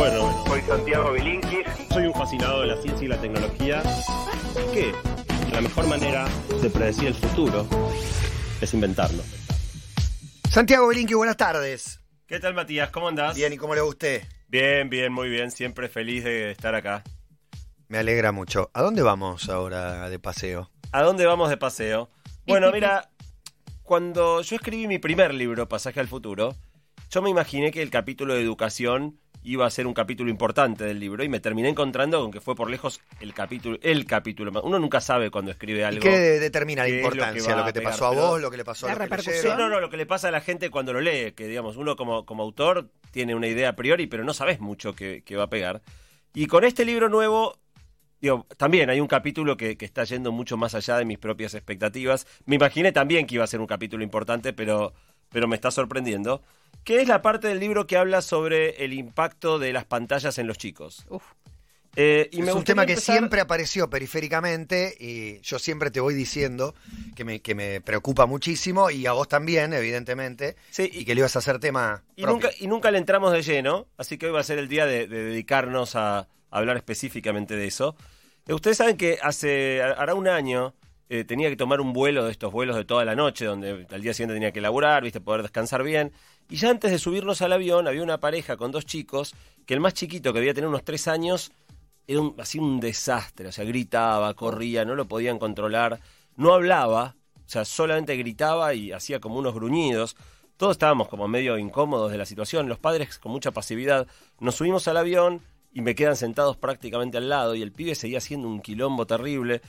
Bueno, Soy Santiago Bilinkis. soy un fascinado de la ciencia y la tecnología. Que la mejor manera de predecir el futuro es inventarlo. Santiago Belinqui, buenas tardes. ¿Qué tal, Matías? ¿Cómo andás? Bien, ¿y cómo le va a usted? bien, bien, muy bien. Siempre feliz de estar acá. Me alegra mucho. ¿A dónde vamos ahora de paseo? ¿A dónde vamos de paseo? Bueno, mira, cuando yo escribí mi primer libro, Pasaje al Futuro, yo me imaginé que el capítulo de educación iba a ser un capítulo importante del libro y me terminé encontrando con que fue por lejos el capítulo, el capítulo. Uno nunca sabe cuando escribe ¿Y algo. qué de- determina la lo que importancia? ¿Lo que te pegar? pasó a vos, lo que le pasó a La repercusión. No, no, lo que le pasa a la gente cuando lo lee, que digamos, uno como, como autor tiene una idea a priori, pero no sabes mucho que, que va a pegar. Y con este libro nuevo, digo, también hay un capítulo que, que está yendo mucho más allá de mis propias expectativas. Me imaginé también que iba a ser un capítulo importante, pero, pero me está sorprendiendo. Que es la parte del libro que habla sobre el impacto de las pantallas en los chicos. Uf. Eh, y me es un tema que empezar- siempre apareció periféricamente y yo siempre te voy diciendo que me, que me preocupa muchísimo y a vos también, evidentemente, Sí, y que le ibas a hacer tema Y propio. nunca, y nunca le entramos de lleno, así que hoy va a ser el día de, de dedicarnos a, a hablar específicamente de eso. Eh, Ustedes saben que hace, hará un año, eh, tenía que tomar un vuelo de estos vuelos de toda la noche, donde al día siguiente tenía que laburar, viste, poder descansar bien. Y ya antes de subirnos al avión, había una pareja con dos chicos, que el más chiquito, que debía tener unos tres años, era un, así un desastre, o sea, gritaba, corría, no lo podían controlar, no hablaba, o sea, solamente gritaba y hacía como unos gruñidos. Todos estábamos como medio incómodos de la situación, los padres con mucha pasividad. Nos subimos al avión y me quedan sentados prácticamente al lado y el pibe seguía haciendo un quilombo terrible.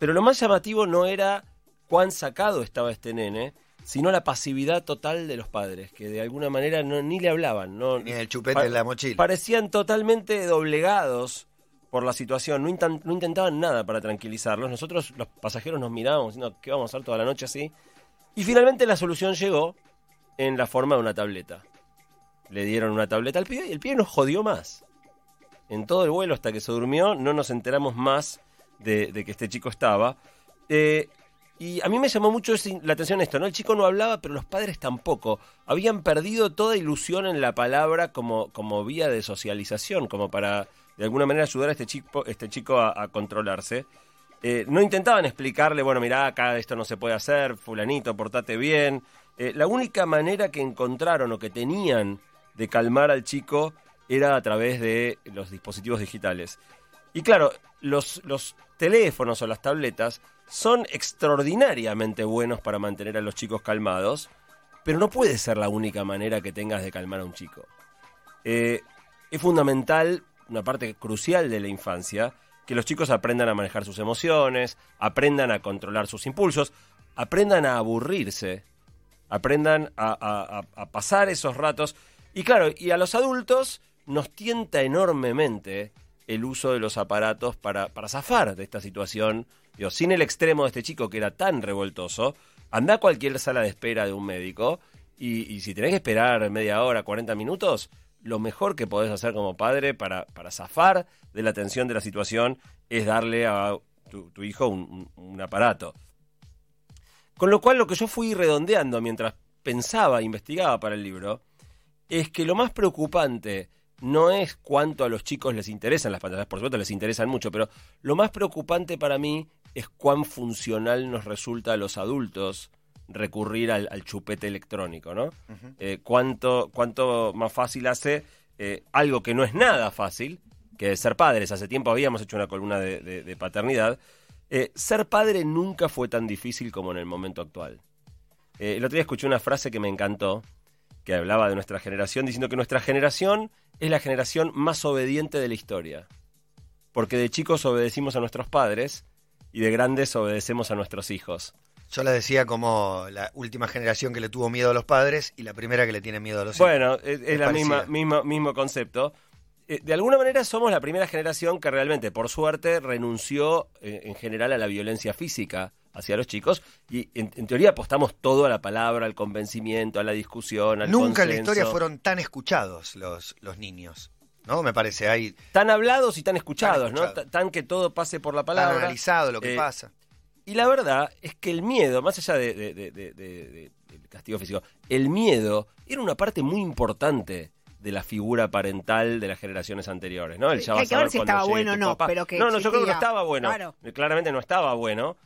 Pero lo más llamativo no era cuán sacado estaba este nene, sino la pasividad total de los padres, que de alguna manera no, ni le hablaban. No, Tenía el chupete en la mochila. Parecían totalmente doblegados por la situación, no intentaban nada para tranquilizarlos. Nosotros, los pasajeros, nos mirábamos diciendo, ¿qué vamos a hacer toda la noche así? Y finalmente la solución llegó en la forma de una tableta. Le dieron una tableta al pibe y el pibe nos jodió más. En todo el vuelo hasta que se durmió no nos enteramos más de, de que este chico estaba. Eh, y a mí me llamó mucho la atención esto, ¿no? El chico no hablaba, pero los padres tampoco. Habían perdido toda ilusión en la palabra como, como vía de socialización, como para de alguna manera ayudar a este chico, este chico a, a controlarse. Eh, no intentaban explicarle, bueno, mirá, acá esto no se puede hacer, fulanito, portate bien. Eh, la única manera que encontraron o que tenían de calmar al chico era a través de los dispositivos digitales. Y claro, los, los teléfonos o las tabletas son extraordinariamente buenos para mantener a los chicos calmados, pero no puede ser la única manera que tengas de calmar a un chico. Eh, es fundamental, una parte crucial de la infancia, que los chicos aprendan a manejar sus emociones, aprendan a controlar sus impulsos, aprendan a aburrirse, aprendan a, a- pasar esos ratos. Y claro, y a los adultos nos tienta enormemente el uso de los aparatos para, para zafar de esta situación. Digo, sin el extremo de este chico que era tan revoltoso, anda a cualquier sala de espera de un médico y, si tenés que esperar media hora, 40 minutos, lo mejor que podés hacer como padre para, para zafar de la tensión de la situación es darle a tu, hijo un- un- aparato. Con lo cual lo que yo fui redondeando mientras pensaba, investigaba para el libro, es que lo más preocupante no es cuánto a los chicos les interesan las pantallas, por supuesto les interesan mucho, pero lo más preocupante para mí es cuán funcional nos resulta a los adultos recurrir al, al chupete electrónico, ¿no? Eh, cuánto, cuánto más fácil hace eh, algo que no es nada fácil, que es ser padres. Hace tiempo habíamos hecho una columna de, de- de paternidad. Eh, ser padre nunca fue tan difícil como en el momento actual. El otro día escuché una frase que me encantó, que hablaba de nuestra generación, diciendo que nuestra generación es la generación más obediente de la historia. Porque de chicos obedecimos a nuestros padres y de grandes obedecemos a nuestros hijos. Yo la decía como la última generación que le tuvo miedo a los padres y la primera que le tiene miedo a los hijos. Bueno, es, es la misma, mismo concepto. Eh, de alguna manera somos la primera generación que realmente, por suerte, renunció eh, en general a la violencia física hacia los chicos y en, en teoría apostamos todo a la palabra, al convencimiento, a la discusión, al Nunca en la historia fueron tan escuchados los, los niños. ¿No? Me parece, hay tan hablados y tan escuchados, Tan ¿no? Tan que todo pase por la tan palabra. analizado lo que Eh, pasa. Y la verdad es que el miedo, más allá de, de- de- de- de- de- del castigo físico, el miedo era una parte muy importante de la figura parental de las generaciones anteriores, ¿no? Él Sí, ya hay a que ver si estaba bueno o no, papá. pero que No, no, yo creo que no estaba bueno. Claro. Claramente no estaba bueno,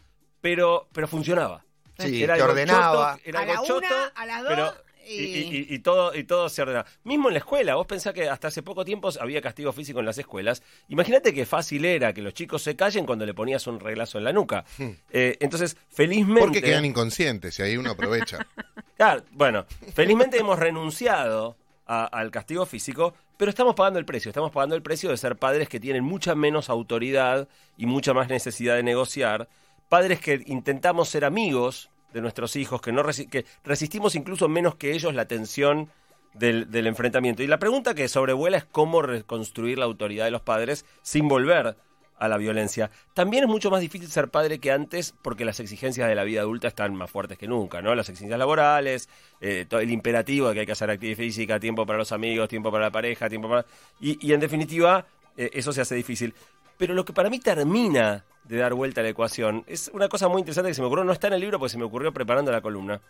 pero, pero funcionaba. Sí, Era te algo ordenaba. choto, era A algo la choto, una, a las dos, pero- y- y, y- y todo, y todo se ordenaba. Mismo en la escuela, vos pensás que hasta hace poco tiempo había castigo físico en las escuelas. Imagínate qué fácil era que los chicos se callen cuando le ponías un reglazo en la nuca. Eh, entonces, felizmente... Porque quedan inconscientes y ahí uno aprovecha. Claro, bueno, felizmente hemos renunciado a- al castigo físico, pero estamos pagando el precio. Estamos pagando el precio de ser padres que tienen mucha menos autoridad y mucha más necesidad de negociar. Padres que intentamos ser amigos de nuestros hijos, que, no resi- que resistimos incluso menos que ellos la tensión del, enfrentamiento. Y la pregunta que sobrevuela es cómo reconstruir la autoridad de los padres sin volver a la violencia. También es mucho más difícil ser padre que antes porque las exigencias de la vida adulta están más fuertes que nunca, ¿no? Las exigencias laborales, eh, todo el imperativo de que hay que hacer actividad física, tiempo para los amigos, tiempo para la pareja, tiempo para... Y, y en definitiva, eh, eso se hace difícil. Pero lo que para mí termina de dar vuelta a la ecuación es una cosa muy interesante que se me ocurrió, no está en el libro porque se me ocurrió preparando la columna.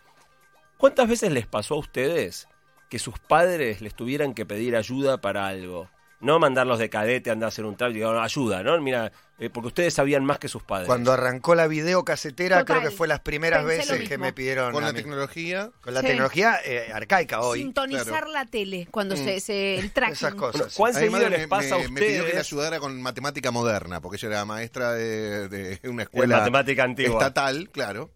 ¿Cuántas veces les pasó a ustedes que sus padres les tuvieran que pedir ayuda para algo? No mandarlos de cadete a andar a hacer un trabajo, digo, ayuda, ¿no? Mira, eh, porque ustedes sabían más que sus padres. Cuando arrancó la videocasetera, Total. creo que fue las primeras Pensé veces que me pidieron. Con la mí. tecnología, Con la Sí. tecnología eh, arcaica hoy. Sintonizar claro. la tele cuando Mm. se, se el tracking. Esas cosas. Bueno, ¿Cuán a mi seguido madre les me, pasa a me- me pidió que le ustedes ayudara con matemática moderna, porque ella era maestra de, de una escuela matemática antigua? estatal, claro.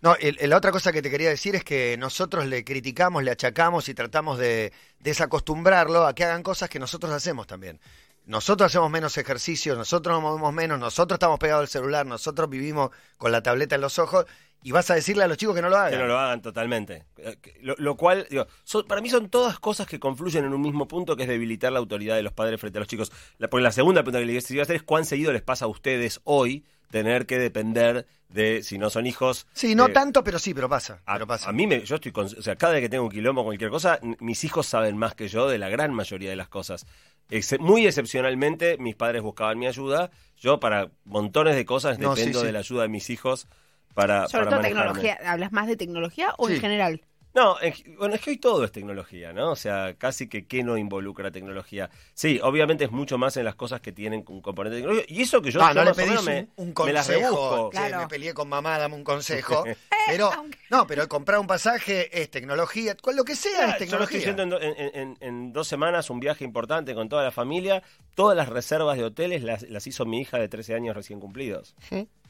No, el- el- la otra cosa que te quería decir es que nosotros le criticamos, le achacamos y tratamos de desacostumbrarlo a que hagan cosas que nosotros hacemos también. Nosotros hacemos menos ejercicio, nosotros nos movemos menos, nosotros estamos pegados al celular, nosotros vivimos con la tableta en los ojos y vas a decirle a los chicos que no lo hagan. Que no lo hagan totalmente. Eh, Lo, lo cual, digo, son- para mí son todas cosas que confluyen en un mismo punto, que es debilitar la autoridad de los padres frente a los chicos. La, porque la segunda pregunta que le quería hacer es cuán seguido les pasa a ustedes hoy tener que depender de, si no son hijos... Sí, no eh, tanto, pero sí, pero pasa. A, pero pasa. a mí, me, yo estoy con, o sea, cada vez que tengo un quilombo o cualquier cosa, mis hijos saben más que yo de la gran mayoría de las cosas. Ex- muy excepcionalmente, mis padres buscaban mi ayuda. Yo, para montones de cosas, No, sí, dependo sí. de la ayuda de mis hijos para, Sobre para todo manejarme. tecnología. ¿Hablas más de tecnología o en Sí. general? No, en- bueno, es que hoy todo es tecnología, ¿no? O sea, casi que qué no involucra tecnología. Sí, obviamente es mucho más en las cosas que tienen un componente tecnológico. Y eso que yo, no, yo no le menos un, me, un me las consejo. rebusco. che, Claro. me peleé con mamá, dame un consejo. pero, aunque- no, pero comprar un pasaje es tecnología. cual- Lo que sea es Yo me estoy tecnología. yendo en, do- en- en- en dos semanas un viaje importante con toda la familia. Todas las reservas de hoteles las, las hizo mi hija de 13 años recién cumplidos.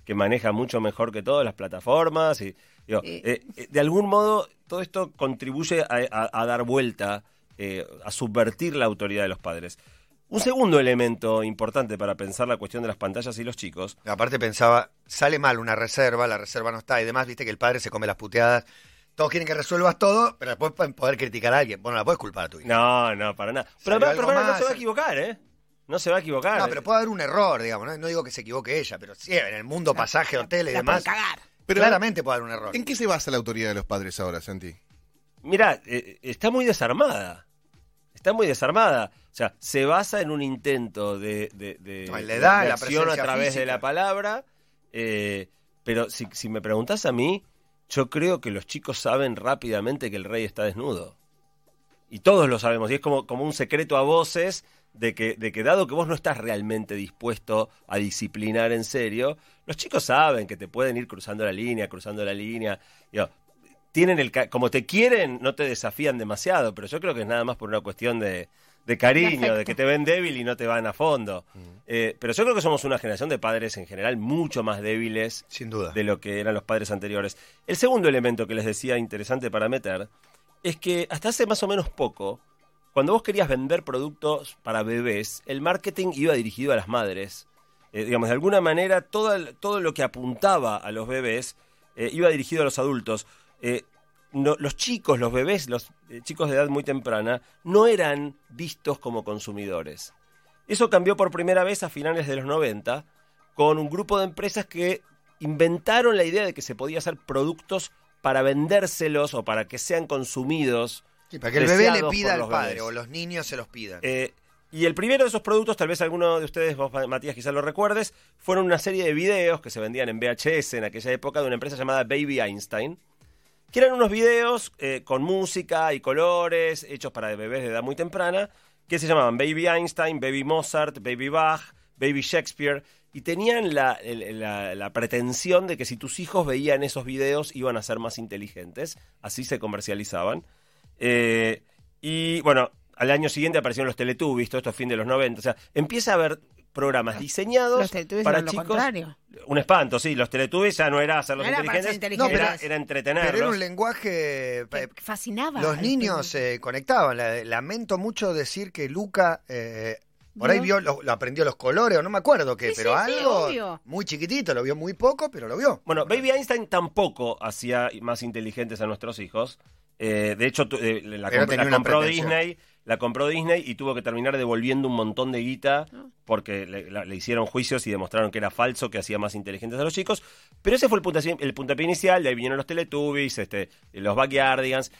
Que maneja mucho mejor que todas las plataformas. Y, digo, Sí. eh, eh, de algún modo, todo esto contribuye a, a- a dar vuelta, eh, a subvertir la autoridad de los padres. Un segundo elemento importante para pensar la cuestión de las pantallas y los chicos Aparte pensaba, sale mal una reserva, la reserva no está y demás, viste que el padre se come las puteadas. Todos quieren que resuelvas todo, pero después pueden poder criticar a alguien. Bueno, la puedes culpar a tu hija. No, no, para nada. Pero, no se va a equivocar, ¿eh? No se va a equivocar. No, pero puede haber un error, digamos. No, No digo que se equivoque ella, pero sí, en el mundo pasaje, hotel y La demás, cagar. Pero, claramente puede haber un error. ¿En qué se basa la autoridad de los padres ahora, Santi? Mira, eh, está muy desarmada. Está muy desarmada. O sea, se basa en un intento de, de, de- No, en la de edad, la acción a través de la palabra. eh, pero si, si me preguntas a mí, yo creo que los chicos saben rápidamente que el rey está desnudo. Y todos lo sabemos. Y es como, como un secreto a voces de que, de que dado que vos no estás realmente dispuesto a disciplinar en serio, los chicos saben que te pueden ir cruzando la línea, cruzando la línea. Digo, tienen el como te quieren, no te desafían demasiado, pero yo creo que es nada más por una cuestión de, de cariño, De que te ven débil y no te van a fondo. Eh, pero yo creo que somos una generación de padres en general mucho más débiles Sin duda. de lo que eran los padres anteriores. El segundo elemento que les decía interesante para meter es que hasta hace más o menos poco, cuando vos querías vender productos para bebés, el marketing iba dirigido a las madres. Eh, digamos, de alguna manera, todo, todo lo que apuntaba a los bebés eh, iba dirigido a los adultos. Eh, los chicos, los bebés, los chicos de edad muy temprana, no eran vistos como consumidores. Eso cambió por primera vez a finales de los 90 con un grupo de empresas que inventaron la idea de que se podía hacer productos para vendérselos o para que sean consumidos. Sí, para que el bebé le pida al padre bebés. o los niños se los pidan. Eh, y el primero de esos productos, tal vez alguno de ustedes, vos, Matías, quizás lo recuerdes, fueron una serie de videos que se vendían en VHS en aquella época de una empresa llamada Baby Einstein, que eran unos videos eh, con música y colores, hechos para bebés de edad muy temprana, que se llamaban Baby Einstein, Baby Mozart, Baby Bach, Baby Shakespeare, y tenían la- la pretensión de que si tus hijos veían esos videos iban a ser más inteligentes, así se comercializaban. Eh, y bueno, al año siguiente aparecieron los Teletubbies, todo esto es fin de los 90, o sea, empieza a haber programas diseñados Los Teletubbies para eran lo chicos. contrario. Un espanto, sí, los Teletubbies ya no era hacerlos No era inteligentes, inteligentes. era, No, era entretenerlos. Pero era un lenguaje... Que eh, fascinaba. Los niños se conectaban. La- Lamento mucho decir que Luca eh, por ahí ¿Vio? lo, lo aprendió los colores, o no me acuerdo qué, Sí, pero sí, algo muy chiquitito, lo vio muy poco, pero lo vio. Bueno, Baby Einstein tampoco hacía más inteligentes a nuestros hijos. Eh, de hecho, eh, la, comp- compró. Disney, la compró Disney y tuvo que terminar devolviendo un montón de guita Ah. porque le, la- le hicieron juicios y demostraron que era falso, que hacía más inteligentes a los chicos. Pero ese fue el puntapié, el puntapié inicial, de ahí vinieron los Teletubbies, este, los Backyardigans.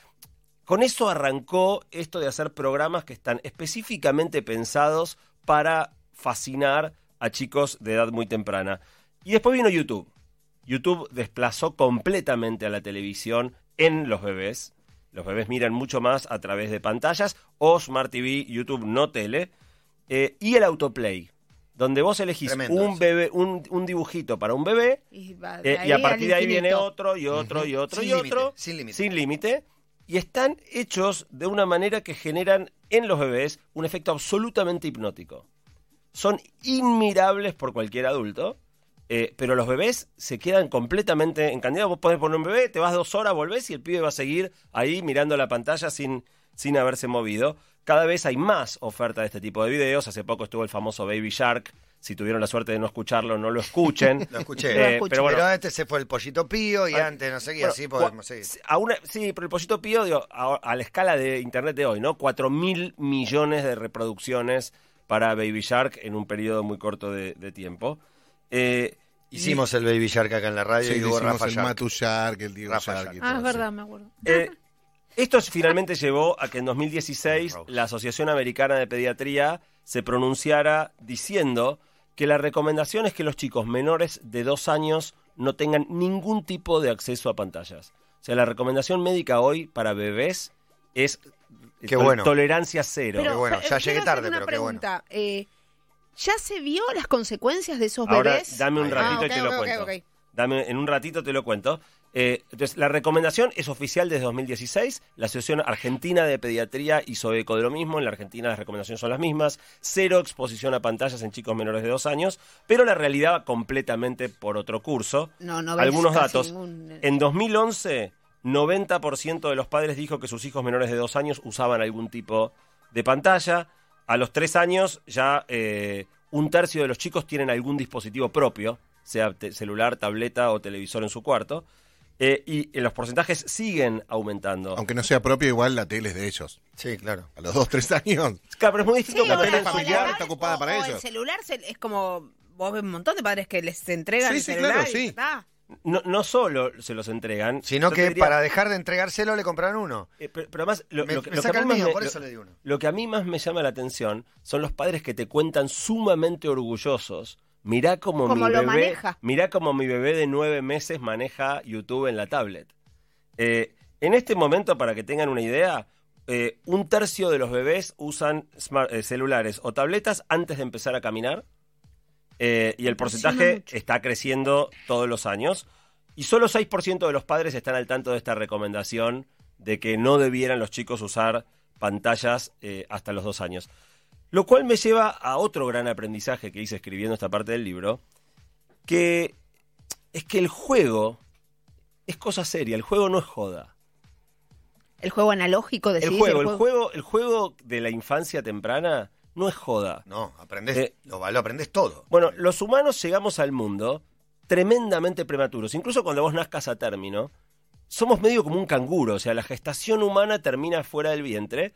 Con eso arrancó esto de hacer programas que están específicamente pensados para fascinar a chicos de edad muy temprana. Y después vino YouTube. YouTube desplazó completamente a la televisión en los bebés. Los bebés miran mucho más a través de pantallas o Smart TV, YouTube, no tele. Eh, y el autoplay, donde vos elegís Tremendo un eso. bebé, un, un dibujito para un bebé Y, eh, y a partir de ahí viene otro y otro y otro Sin y otro. sin límite. Sin límite. Y están hechos de una manera que generan en los bebés un efecto absolutamente hipnótico. Son inmirables por cualquier adulto. Eh, pero los bebés se quedan completamente encandilados. Vos podés poner un bebé, te vas dos horas, volvés y el pibe va a seguir ahí mirando la pantalla sin, sin haberse movido. Cada vez hay más oferta de este tipo de videos. Hace poco estuvo el famoso Baby Shark. Si tuvieron la suerte de no escuclo, no lo escuchen. Lo escuché. Eh, Lo escuché. pero bueno, pero este se fue el pollito pío y Ah, antes no qué, bueno, así podemos seguir. a una- sí, pero el pollito pío, digo, a, a la escala de internet de hoy, ¿no? 4 mil millones de reproducciones para Baby Shark en un periodo muy corto de, de tiempo. Eh, Hicimos el Baby Shark acá en la radio Sí, y hubo Rafa el Shark. Matu Shark, el Diego Rafa Shark. Shark. y Ah, todo es eso. verdad, me acuerdo. eh, esto finalmente llevó a que en 2016 Rose. la Asociación Americana de Pediatría se pronunciara diciendo que la recomendación es que los chicos menores de dos años no tengan ningún tipo de acceso a pantallas. O sea, la recomendación médica hoy para bebés es Qué bueno. tolerancia cero. Qué bueno, pero, ya eh, llegué tarde, una pero qué bueno. pregunta. Eh, ¿Ya se vio las consecuencias de esos Ahora bebés? dame un Ahí. ratito Ah, y te lo cuento. Dame, en un ratito te lo cuento. Eh, entonces, la recomendación es oficial desde 2016. La Asociación Argentina de Pediatría hizo eco de lo mismo. En la Argentina las recomendaciones son las mismas. Cero exposición a pantallas en chicos menores de dos años. Pero la realidad va completamente por otro curso. No, no Algunos datos. ningún- En 2011, 90% de los padres dijo que sus hijos menores de dos años usaban algún tipo de pantalla. A los tres años ya eh, un tercio de los chicos tienen algún dispositivo propio, sea celular, tableta o televisor en su cuarto. Eh, y eh, los porcentajes siguen aumentando. Aunque no sea propio, igual la tele es de ellos. Sí, claro. A los 2, 3 años. Claro, pero es muy distinto. Sí, que la tele familiar está ocupada o- para o ellos. el celular se- es como... Vos ves un montón de padres que les entregan Sí, el sí, celular claro, y sí. ya está. No, no solo se los entregan, Sino que diría- para dejar de entregárselo le compran uno. eh, pero, pero además, lo, Me- lo que, me lo que a mí más mío, me- por lo- eso le di uno. Lo que a mí más me llama la atención son los padres que te cuentan sumamente orgullosos. Mirá cómo, mi lo bebé, maneja. mirá cómo mi bebé de nueve meses maneja YouTube en la tablet. Eh, en este momento, para que tengan una idea, eh, un tercio de los bebés usan smart- eh, celulares o tabletas antes de empezar a caminar. Eh, y el porcentaje está creciendo todos los años. Y solo 6% de los padres están al tanto de esta recomendación de que no debieran los chicos usar pantallas eh, hasta los dos años. Lo cual me lleva a otro gran aprendizaje que hice escribiendo esta parte del libro, que es que el juego es cosa seria, el juego no es joda. El juego analógico, decís. El juego, el juego, el juego de la infancia temprana no es joda. No, aprendés, Eh, lo, lo aprendés todo. Bueno, los humanos llegamos al mundo tremendamente prematuros. Incluso cuando vos nazcas a término, somos medio como un canguro. O sea, la gestación humana termina fuera del vientre,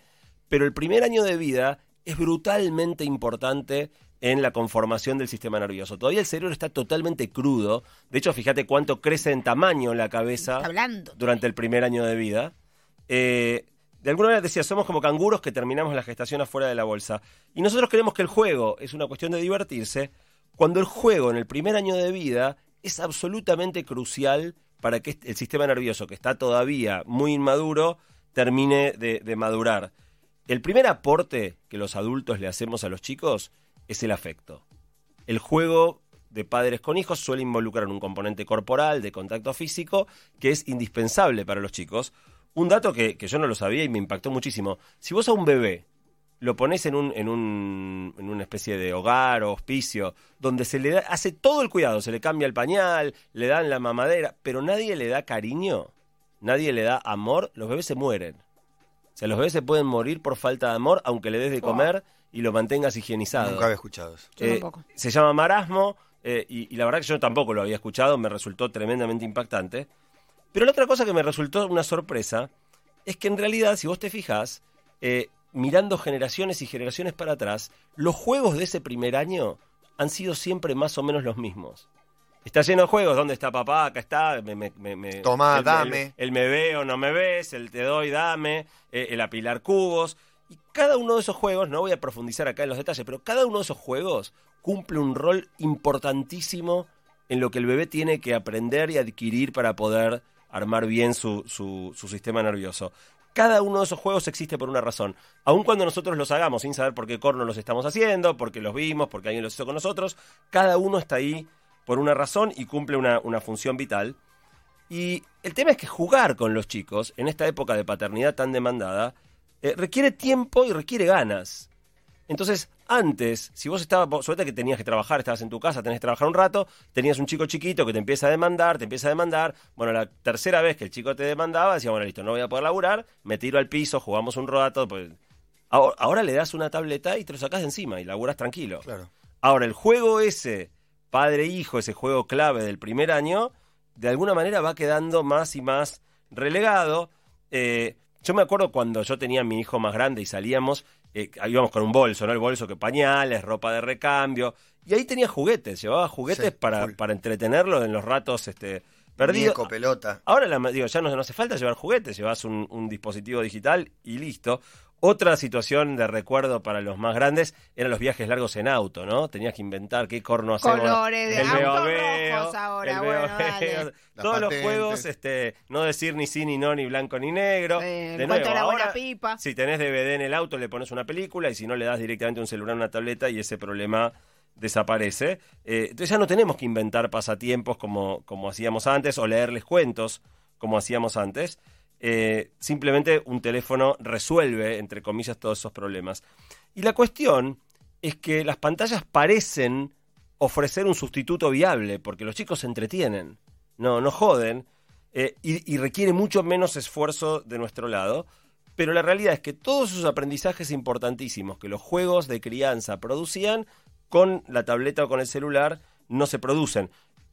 pero el primer año de vida es brutalmente importante en la conformación del sistema nervioso. Todavía el cerebro está totalmente crudo. De hecho, fíjate cuánto crece en tamaño la cabeza durante el primer año de vida. Eh, de alguna manera decía, somos como canguros que terminamos la gestación afuera de la bolsa. Y nosotros creemos que el juego es una cuestión de divertirse, cuando el juego en el primer año de vida es absolutamente crucial para que el sistema nervioso, que está todavía muy inmaduro, termine de, de madurar. El primer aporte que los adultos le hacemos a los chicos es el afecto. El juego de padres con hijos suele involucrar un componente corporal, de contacto físico, que es indispensable para los chicos. Un dato que, que yo no lo sabía y me impactó muchísimo. Si vos a un bebé lo pones en, un, en, un, en una especie de hogar o hospicio, donde se le da, hace todo el cuidado, se le cambia el pañal, le dan la mamadera, pero nadie le da cariño, nadie le da amor, los bebés se mueren. O sea, los bebés se pueden morir por falta de amor, aunque le des de comer y lo mantengas higienizado. Nunca había escuchado eso. Yo Eh, tampoco. se llama marasmo eh, y, y la verdad que yo tampoco lo había escuchado, me resultó tremendamente impactante. Pero la otra cosa que me resultó una sorpresa es que en realidad, si vos te fijas, eh, mirando generaciones y generaciones para atrás, los juegos de ese primer año han sido siempre más o menos los mismos. Está lleno de juegos, ¿dónde está papá? Acá está, me, me- me- me- Tomá, el- dame. El, el me veo, no me ves, el te doy, dame, eh, el apilar cubos. Y cada uno de esos juegos, no voy a profundizar acá en los detalles, pero cada uno de esos juegos cumple un rol importantísimo en lo que el bebé tiene que aprender y adquirir para poder armar bien su, su- sistema nervioso. Cada uno de esos juegos existe por una razón. Aun cuando nosotros los hagamos sin saber por qué corno los estamos haciendo, porque los vimos, porque alguien los hizo con nosotros, cada uno está ahí por una razón y cumple una, una función vital. Y el tema es que jugar con los chicos en esta época de paternidad tan demandada eh, requiere tiempo y requiere ganas. Entonces, antes, si vos estabas, suerte que tenías que trabajar, estabas en tu casa, tenés que trabajar un rato, tenías un chico chiquito que te empieza a demandar, te empieza a demandar. Bueno, la tercera vez que el chico te demandaba, decía, bueno, listo, no voy a poder laburar, me tiro al piso, jugamos un rato. Pues... Ahora, ahora le das una tableta y te lo sacás de encima y laburas tranquilo. Claro. Ahora, el juego ese, padre-hijo, ese juego clave del primer año, de alguna manera va quedando más y más relegado. Eh, yo me acuerdo cuando yo tenía a mi hijo más grande y salíamos, eh, íbamos con un bolso, ¿no? El bolso que pañales, ropa de recambio. Y ahí tenía juguetes, llevaba juguetes Sí, para, para entretenerlo en los ratos este, perdidos. Pelota. Ahora la, digo, ya no, no hace falta llevar juguetes, llevas un, un dispositivo digital y listo. Otra situación de recuerdo para los más grandes eran los viajes largos en auto, ¿no? Tenías que inventar qué corno hacemos. Colores de El veo, rojos ahora, el bueno, dale. Todos los juegos, este, no decir ni sí, ni no, ni blanco, ni negro. Eh, de nuevo, la buena ahora, pipa. si tenés DVD en el auto, le pones una película y si no, le das directamente un celular, una tableta y ese problema desaparece. Eh, entonces ya no tenemos que inventar pasatiempos como, como hacíamos antes o leerles cuentos como hacíamos antes. Eh, simplemente un teléfono resuelve, entre comillas, todos esos problemas. Y la cuestión es que las pantallas parecen ofrecer un sustituto viable, porque los chicos se entretienen, no, no joden, eh, y, y requiere mucho menos esfuerzo de nuestro lado. Pero la realidad es que todos esos aprendizajes importantísimos que los juegos de crianza producían, con la tableta o con el celular, no se producen.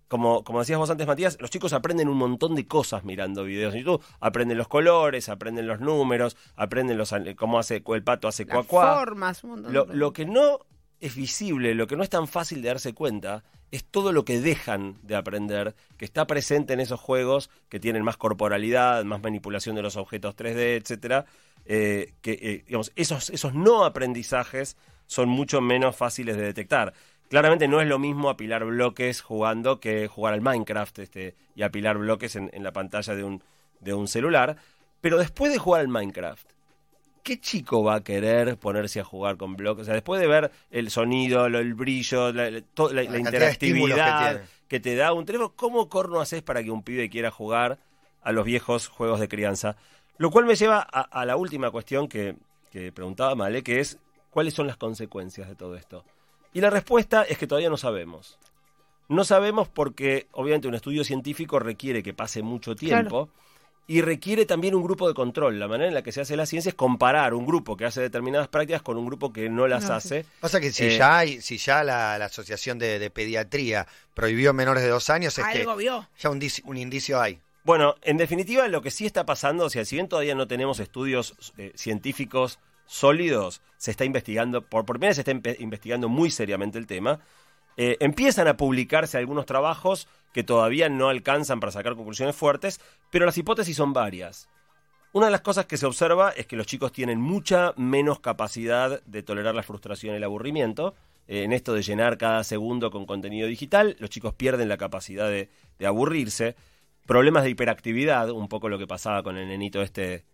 Como, como decías vos antes, Matías, los chicos aprenden un montón de cosas mirando videos en YouTube. Aprenden los colores, aprenden los números, aprenden los, cómo hace el pato hace Las cuacuá. formas, un montón Lo, de lo que no es visible, lo que no es tan fácil de darse cuenta, es todo lo que dejan de aprender, que está presente en esos juegos que tienen más corporalidad, más manipulación de los objetos 3D, etcétera. eh, que eh, digamos, esos, esos no aprendizajes son mucho menos fáciles de detectar. Claramente no es lo mismo apilar bloques jugando que jugar al Minecraft este, y apilar bloques en, en la pantalla de un, de un celular. Pero después de jugar al Minecraft, ¿qué chico va a querer ponerse a jugar con bloques? O sea, después de ver el sonido, lo- el brillo, la, que interactividad que, te da un teléfono, ¿cómo corno haces para que un pibe quiera jugar a los viejos juegos de crianza? Lo cual me lleva a, a la última cuestión que, que preguntaba Male, que es ¿cuáles son las consecuencias de todo esto? Y la respuesta es que todavía no sabemos. No sabemos porque obviamente un estudio científico requiere que pase mucho tiempo y requiere también un grupo de control. La manera en la que se hace la ciencia es comparar un grupo que hace determinadas prácticas con un grupo que no las No, hace. Pasa que si Eh, ya hay, si ya la, la Asociación de, de Pediatría prohibió menores de dos años, es Algo que vio. ya un indicio hay. Bueno, en definitiva, lo que sí está pasando, o sea, si bien todavía no tenemos estudios eh, científicos sólidos, se está investigando, por, primera vez se está investigando muy seriamente el tema. Eh, empiezan a publicarse algunos trabajos que todavía no alcanzan para sacar conclusiones fuertes, pero las hipótesis son varias. Una de las cosas que se observa es que los chicos tienen mucha menos capacidad de tolerar la frustración y el aburrimiento. Eh, en esto de llenar cada segundo con contenido digital, los chicos pierden la capacidad de, de aburrirse. problemas de hiperactividad, un poco lo que pasaba con el nenito este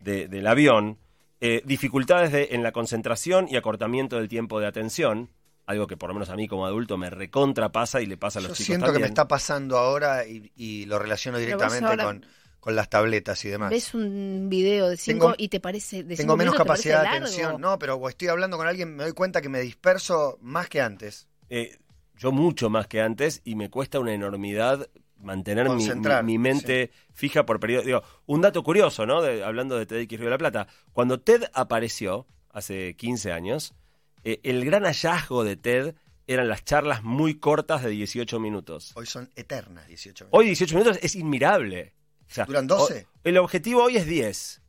de- del avión, eh, dificultades de- en la concentración y acortamiento del tiempo de atención, algo que por lo menos a mí como adulto me recontra pasa y le pasa a los Yo chicos siento que me está pasando ahora y, y lo relaciono directamente ahora con, con las tabletas y demás. Ves un video de cinco Tengo- y te parece de Tengo menos capacidad de largo. atención. No, pero estoy hablando con alguien, me doy cuenta que me disperso más que antes. Eh, yo mucho más que antes y me cuesta una enormidad mantener mi, Concentrar, mi- mi mente fija por periodo. Digo, un dato curioso, ¿no? De- hablando de TEDx Río de la Plata. Cuando TED apareció, hace 15 años, eh, el gran hallazgo de TED eran las charlas muy cortas de 18 minutos. Hoy son eternas 18 minutos. Hoy 18 minutos es inmirable. O sea, ¿Duran 12? o- el objetivo hoy es 10.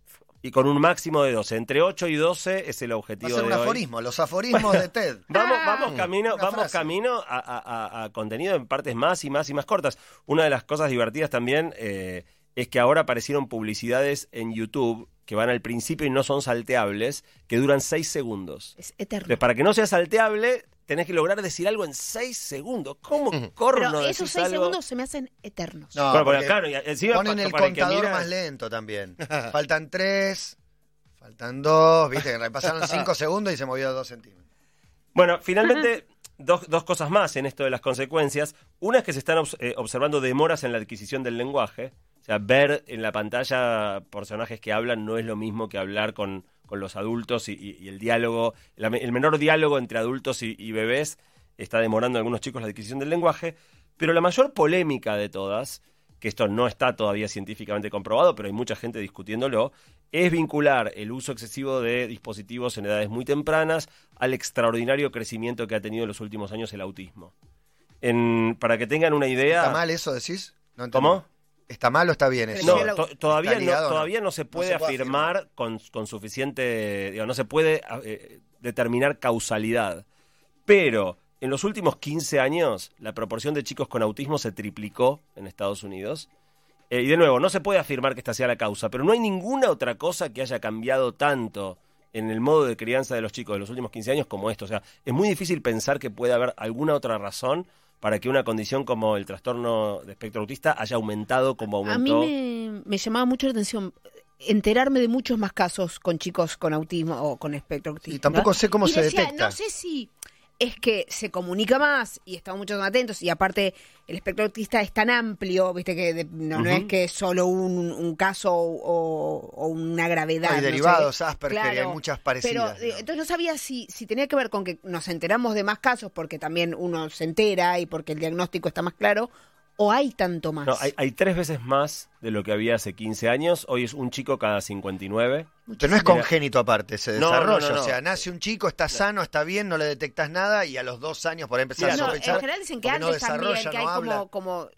Y con un máximo de 12. Entre 8 y 12 es el Va a objetivo ser un de hoy. aforismo, los aforismos de TED. Vamos, vamos camino, Una vamos frase. camino a, a- a- a contenido en partes más y más y más cortas. Una de las cosas divertidas también eh, es que ahora aparecieron publicidades en YouTube que van al principio y no son salteables, que duran 6 segundos. Es eterno. Entonces, para que no sea salteable, tenés que lograr decir algo en 6 segundos. ¿Cómo corno Pero esos seis algo? segundos se me hacen eternos. No, Bueno, porque, porque claro, encima Ponen pa- el para que contador mira- más lento también. Faltan tres, faltan dos, viste, que pasaron cinco segundos y se movió dos centímetros. Bueno, finalmente, dos, dos cosas más en esto de las consecuencias. Una es que se están obs- eh, observando demoras en la adquisición del lenguaje. O sea, ver en la pantalla personajes que hablan no es lo mismo que hablar con, con los adultos y, y- y el diálogo, la el menor diálogo entre adultos y, y bebés está demorando a algunos chicos la adquisición del lenguaje. Pero la mayor polémica de todas, que esto no está todavía científicamente comprobado, pero hay mucha gente discutiéndolo, es vincular el uso excesivo de dispositivos en edades muy tempranas al extraordinario crecimiento que ha tenido en los últimos años el autismo. En- para que tengan una idea... ¿Está mal eso, decís? No. ¿Cómo? ¿Está mal o está bien eso? No, to- todavía, ¿Está no, ligado o no? todavía no se puede, se puede afirmar con, con suficiente, digo, no se puede eh, determinar causalidad. Pero en los últimos 15 años la proporción de chicos con autismo se triplicó en Estados Unidos. Eh, y de nuevo, no se puede afirmar que esta sea la causa, pero no hay ninguna otra cosa que haya cambiado tanto en el modo de crianza de los chicos de los últimos 15 años como esto. O sea, es muy difícil pensar que puede haber alguna otra razón para que una condición como el trastorno de espectro autista haya aumentado como A mí aumentó. me, me llamaba mucho la atención enterarme de muchos más casos con chicos con autismo o con espectro autista. Y tampoco sé cómo Y se decía, detecta. No sé si es que se comunica más y estamos mucho más atentos y aparte el espectro autista es tan amplio, viste que de- no, no es que es solo un, un caso o, o una gravedad. Hay no sé. derivados, Asperger, Claro, hay muchas parecidas. Pero eh, entonces no sabía si, si tenía que ver con que nos enteramos de más casos porque también uno se entera y porque el diagnóstico está más claro, o hay tanto más. No, hay, hay tres veces más de lo que había hace 15 años. Hoy es un chico cada 59. Pero no es congénito aparte, se No, no, desarrolla. no, no. O sea, nace un chico, está sano, está bien, no le detectas nada y a los dos años por ahí empezar Mira, a no, sospechar. en general dicen que antes también, desarrolla, que no hay habla. como... como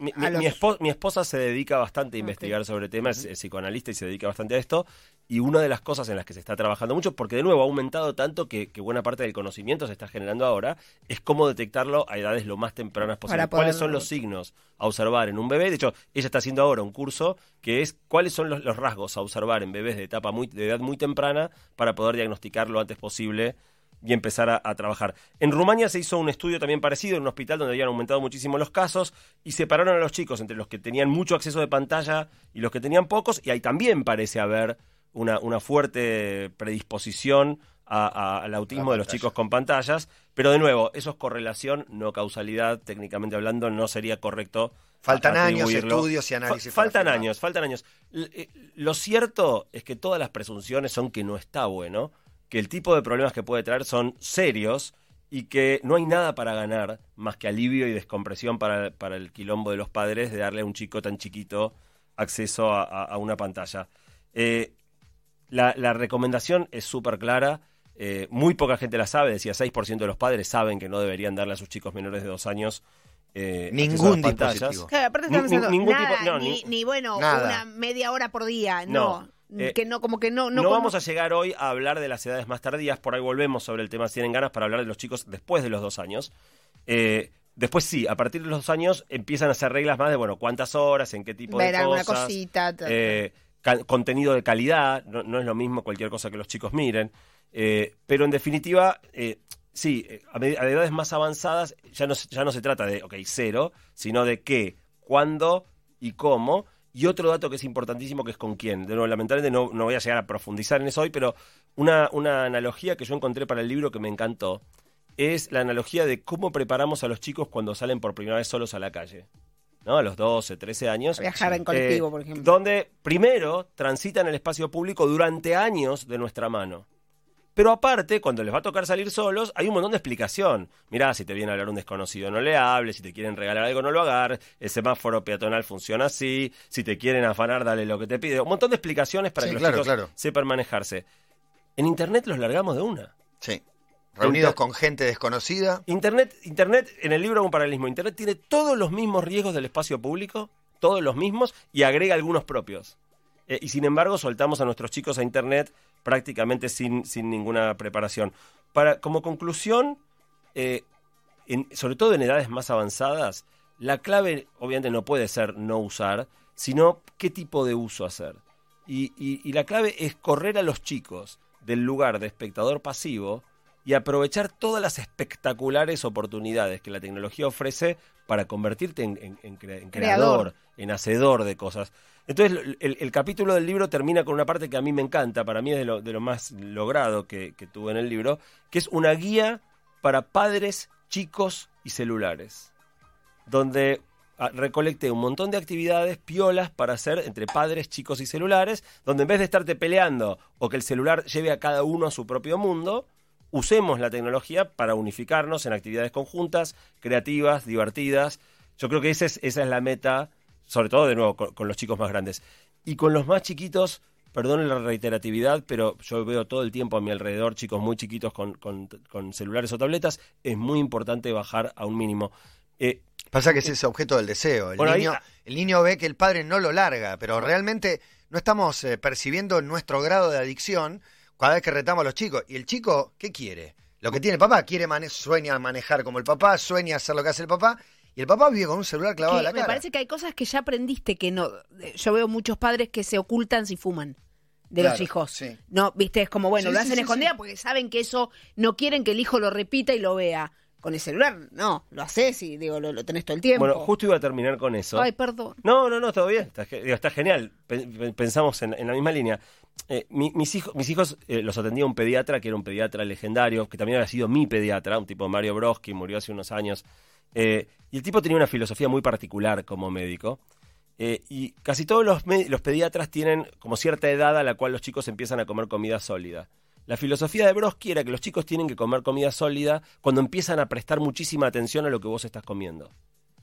Mi, a mi- los- mi espo- mi esposa se dedica bastante a investigar sobre temas, es psicoanalista y se dedica bastante a esto. Y una de las cosas en las que se está trabajando mucho, porque de nuevo ha aumentado tanto que, que buena parte del conocimiento se está generando ahora, es cómo detectarlo a edades lo más tempranas. Para poder- ¿Cuáles son los signos a observar en un bebé? De hecho, ella está haciendo ahora un curso que es cuáles son los, los rasgos a observar en bebés de etapa muy, de edad muy temprana para poder diagnosticar lo antes posible y empezar a, a trabajar. En Rumania se hizo un estudio también parecido en un hospital donde habían aumentado muchísimo los casos y separaron a los chicos entre los que tenían mucho acceso de pantalla y los que tenían pocos y ahí también parece haber una, una fuerte predisposición a- a- al autismo de los chicos con pantallas, pero de nuevo, eso es correlación, no causalidad, técnicamente hablando no sería correcto. Faltan años, estudios y análisis Fa- faltan años, faltan años. Eh, Lo cierto es que todas las presunciones son que no está bueno, que el tipo de problemas que puede traer son serios y que no hay nada para ganar más que alivio y descompresión para, para el quilombo de los padres de darle a un chico tan chiquito acceso a, a- a una pantalla. Eh, la, la recomendación es súper clara. Eh, muy poca gente la sabe. Decía, 6% de los padres saben que no deberían darle a sus chicos menores de dos años. eh, Ningún dispositivo. Claro, aparte Ni- estamos ni- diciendo, ningún nada, tipo- no, ni, ni- bueno, Nada. una media hora por día, No, no. eh, que no, como que no... No, No, como- vamos a llegar hoy a hablar de las edades más tardías, por ahí volvemos sobre el tema si tienen ganas para hablar de los chicos después de los dos años. Eh, después sí, a partir de los dos años empiezan a hacer reglas más de, bueno, cuántas horas, en qué tipo ver de cosas. cosita. ta- ta. eh, contenido de calidad, no, no es lo mismo cualquier cosa que los chicos miren. Eh, pero en definitiva, eh, sí, a, med- a edades más avanzadas ya no, se- ya no se trata de, ok, cero, sino de qué, cuándo, y cómo. Y otro dato que es importantísimo que es con quién. De nuevo, lamentablemente no, no voy a llegar a profundizar en eso hoy, pero una, una analogía que yo encontré para el libro que me encantó es la analogía de cómo preparamos a los chicos cuando salen por primera vez solos a la calle. ¿no? A los 12, 13 años. Viajar en Eh, colectivo, por ejemplo. Donde primero transitan el espacio público durante años de nuestra mano. Pero aparte, cuando les va a tocar salir solos, hay un montón de explicación. Mirá, si te viene a hablar un desconocido, no le hables. Si te quieren regalar algo, no lo agarres. El semáforo peatonal funciona así. Si te quieren afanar, dale lo que te pide. Un montón de explicaciones para Sí, que los claro, chicos claro. sepan manejarse. En Internet los largamos de una. Sí. Reunidos Inter- con gente desconocida. Internet, Internet, en el libro un paralelismo. Internet tiene todos los mismos riesgos del espacio público, todos los mismos, y agrega algunos propios. Eh, y sin embargo, soltamos a nuestros chicos a Internet prácticamente sin, sin ninguna preparación. Para, como conclusión, eh, en- sobre todo en edades más avanzadas, la clave obviamente no puede ser no usar, sino qué tipo de uso hacer. Y, y- y la clave es correr a los chicos del lugar de espectador pasivo y aprovechar todas las espectaculares oportunidades que la tecnología ofrece para convertirte en, en- en cre- en creador, Creador. En hacedor de cosas. Entonces, el, capítulo del libro termina con una parte que a mí me encanta, para mí es de lo, de lo más logrado que, tuve en el libro, que es una guía para padres, chicos y celulares, donde ah, recolecté un montón de actividades piolas para hacer entre padres, chicos y celulares, donde en vez de estarte peleando o que el celular lleve a cada uno a su propio mundo, usemos la tecnología para unificarnos en actividades conjuntas, creativas, divertidas. Yo creo que esa es, esa es la meta, sobre todo de nuevo con, con los chicos más grandes. Y con los más chiquitos, perdón la reiteratividad, pero yo veo todo el tiempo a mi alrededor chicos muy chiquitos con, con- con celulares o tabletas, es muy importante bajar a un mínimo. Eh, Pasa que ese es objeto del deseo. El, Bueno, ahí- niño, el niño ve que el padre no lo larga, pero realmente no estamos eh, percibiendo nuestro grado de adicción cada vez que retamos a los chicos. ¿Y el chico qué quiere? Lo que tiene el papá, quiere mane- sueña manejar como el papá, sueña hacer lo que hace el papá, y el papá vive con un celular clavado Que a la me cara. parece que hay cosas que ya aprendiste que no. Yo veo muchos padres que se ocultan si fuman de los hijos. sí. No, viste, es como, bueno, Sí, lo hacen sí, escondida sí. porque saben que eso no quieren que el hijo lo repita y lo vea. Con el celular, no, lo haces y digo, lo, lo tenés todo el tiempo. bueno, justo iba a terminar con eso. Ay, perdón. No, no, no, todo bien. Está, ge- digo, está genial. Pe- pe- Pensamos en, en la misma línea. Eh, mi- mis, hijos, mis hijos eh, los atendía un pediatra que era un pediatra legendario, que también había sido mi pediatra, un tipo Mario Broski, murió hace unos años. Eh, y el tipo tenía una filosofía muy particular como médico. Y casi todos los, los pediatras tienen como cierta edad a la cual los chicos empiezan a comer comida sólida. La filosofía de Broski era que los chicos tienen que comer comida sólida cuando empiezan a prestar muchísima atención a lo que vos estás comiendo.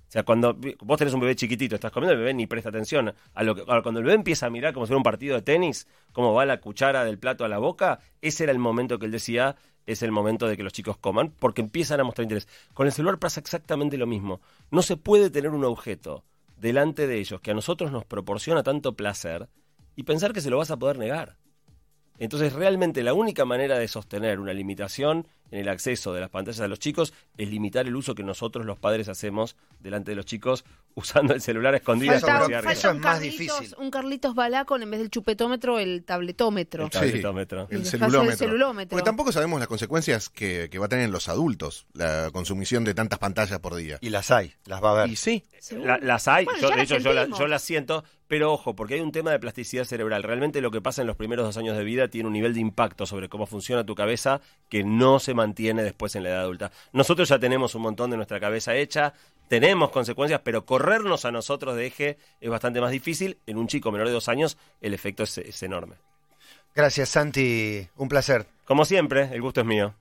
O sea, cuando vos tenés un bebé chiquitito, estás comiendo, el bebé ni presta atención a lo que. cuando el bebé empieza a mirar como si fuera un partido de tenis, cómo va la cuchara del plato a la boca, ese era el momento que él decía, es el momento de que los chicos coman, porque empiezan a mostrar interés. Con el celular pasa exactamente lo mismo. No se puede tener un objeto delante de ellos que a nosotros nos proporciona tanto placer y pensar que se lo vas a poder negar. Entonces, realmente la única manera de sostener una limitación en el acceso de las pantallas a los chicos es limitar el uso que nosotros los padres hacemos delante de los chicos usando el celular a escondidas. Falta- Falta- eso es más Carlitos- difícil. Un Carlitos Balacon en vez del chupetómetro, el tabletómetro. El tabletómetro. El el celulómetro. celulómetro. Porque tampoco sabemos las consecuencias que, que va a tener en los adultos la consumición de tantas pantallas por día. Y las hay, las va a ver. Y sí, La- las hay, Bueno, yo, de hecho yo, la- yo las siento, pero ojo, porque hay un tema de plasticidad cerebral. Realmente lo que pasa en los primeros dos años de vida tiene un nivel de impacto sobre cómo funciona tu cabeza que no se mantiene después en la edad adulta. Nosotros ya tenemos un montón de nuestra cabeza hecha, tenemos consecuencias, pero corrernos a nosotros de eje es bastante más difícil. En un chico menor de dos años el efecto es, es enorme. Gracias, Santi. Un placer. Como siempre, el gusto es mío.